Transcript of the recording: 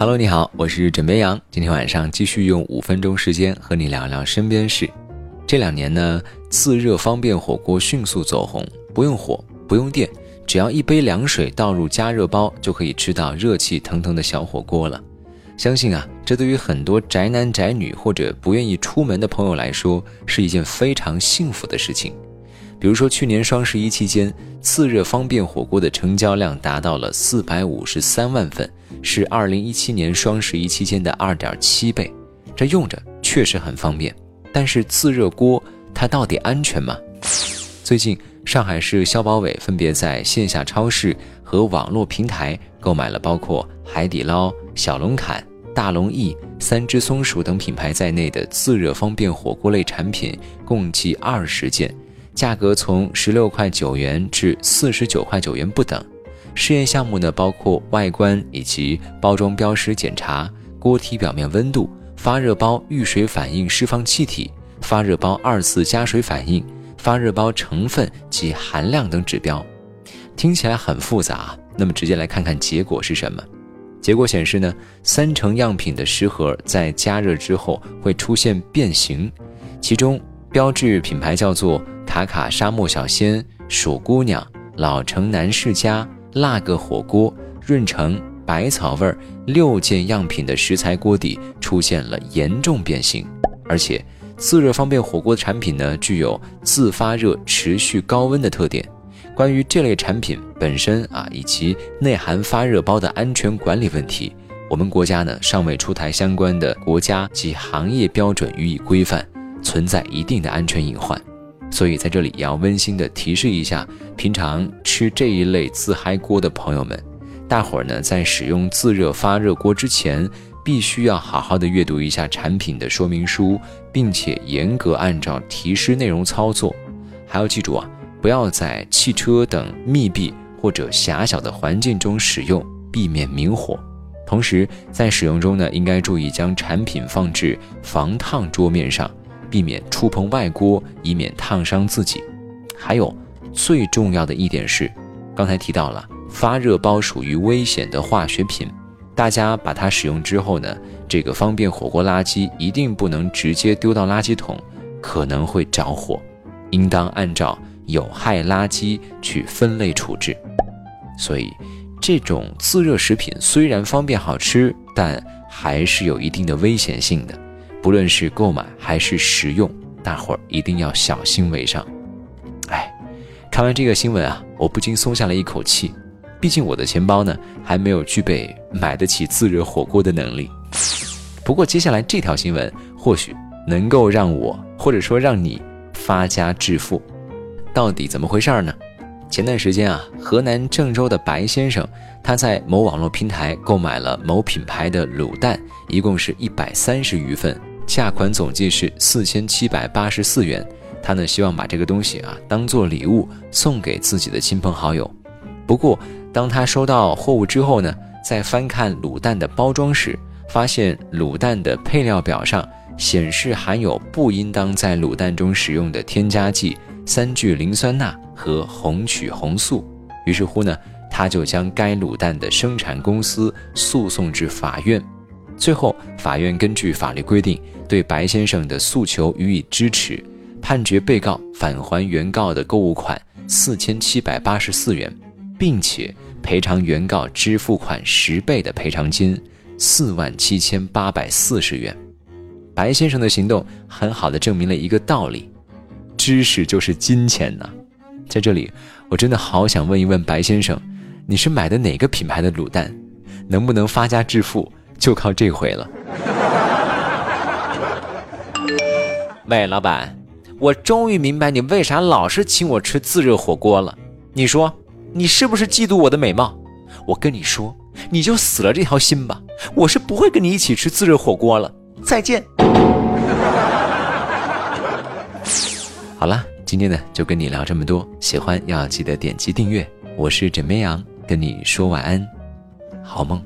Hello，你好，我是枕边羊。今天晚上继续用五分钟时间和你聊聊身边事。这两年呢，自热方便火锅迅速走红，不用火，不用电，只要一杯凉水倒入加热包，就可以吃到热气腾腾的小火锅了。相信啊，这对于很多宅男宅女或者不愿意出门的朋友来说，是一件非常幸福的事情。比如说，去年双十一期间，自热方便火锅的成交量达到了四百五十三万份，是二零一七年双十一期间的二点七倍。这用着确实很方便，但是自热锅它到底安全吗？最近，上海市消保委分别在线下超市和网络平台购买了包括海底捞、小龙坎、大龙燚、三只松鼠等品牌在内的自热方便火锅类产品，共计二十件。价格从十六块九元至四十九块九元不等。试验项目呢，包括外观以及包装标识检查、锅体表面温度、发热包遇水反应释放气体、发热包二次加水反应、发热包成分及含量等指标。听起来很复杂，那么直接来看看结果是什么？结果显示呢，三成样品的食盒在加热之后会出现变形，其中标志品牌叫做。卡卡沙漠小鲜、鼠姑娘、老城南世家、辣个火锅、润城、百草味儿六件样品的食材锅底出现了严重变形，而且自热方便火锅的产品呢，具有自发热、持续高温的特点。关于这类产品本身啊，以及内含发热包的安全管理问题，我们国家呢尚未出台相关的国家及行业标准予以规范，存在一定的安全隐患。所以在这里也要温馨的提示一下，平常吃这一类自嗨锅的朋友们，大伙儿呢在使用自热发热锅之前，必须要好好的阅读一下产品的说明书，并且严格按照提示内容操作。还要记住啊，不要在汽车等密闭或者狭小的环境中使用，避免明火。同时在使用中呢，应该注意将产品放置防烫桌面上。避免触碰外锅，以免烫伤自己。还有最重要的一点是，刚才提到了发热包属于危险的化学品，大家把它使用之后呢，这个方便火锅垃圾一定不能直接丢到垃圾桶，可能会着火，应当按照有害垃圾去分类处置。所以，这种自热食品虽然方便好吃，但还是有一定的危险性的。不论是购买还是食用，大伙儿一定要小心为上。哎，看完这个新闻啊，我不禁松下了一口气。毕竟我的钱包呢，还没有具备买得起自热火锅的能力。不过接下来这条新闻或许能够让我，或者说让你发家致富。到底怎么回事呢？前段时间啊，河南郑州的白先生，他在某网络平台购买了某品牌的卤蛋，一共是一百三十余份。价款总计是四千七百八十四元，他呢希望把这个东西啊当做礼物送给自己的亲朋好友。不过，当他收到货物之后呢，在翻看卤蛋的包装时，发现卤蛋的配料表上显示含有不应当在卤蛋中使用的添加剂三聚磷酸钠和红曲红素。于是乎呢，他就将该卤蛋的生产公司诉讼至法院。最后，法院根据法律规定，对白先生的诉求予以支持，判决被告返还原告的购物款四千七百八十四元，并且赔偿原告支付款十倍的赔偿金四万七千八百四十元。白先生的行动很好的证明了一个道理：知识就是金钱呐！在这里，我真的好想问一问白先生，你是买的哪个品牌的卤蛋？能不能发家致富？就靠这回了。喂，老板，我终于明白你为啥老是请我吃自热火锅了。你说，你是不是嫉妒我的美貌？我跟你说，你就死了这条心吧。我是不会跟你一起吃自热火锅了。再见。好了，今天呢就跟你聊这么多。喜欢要记得点击订阅。我是枕边羊，跟你说晚安，好梦。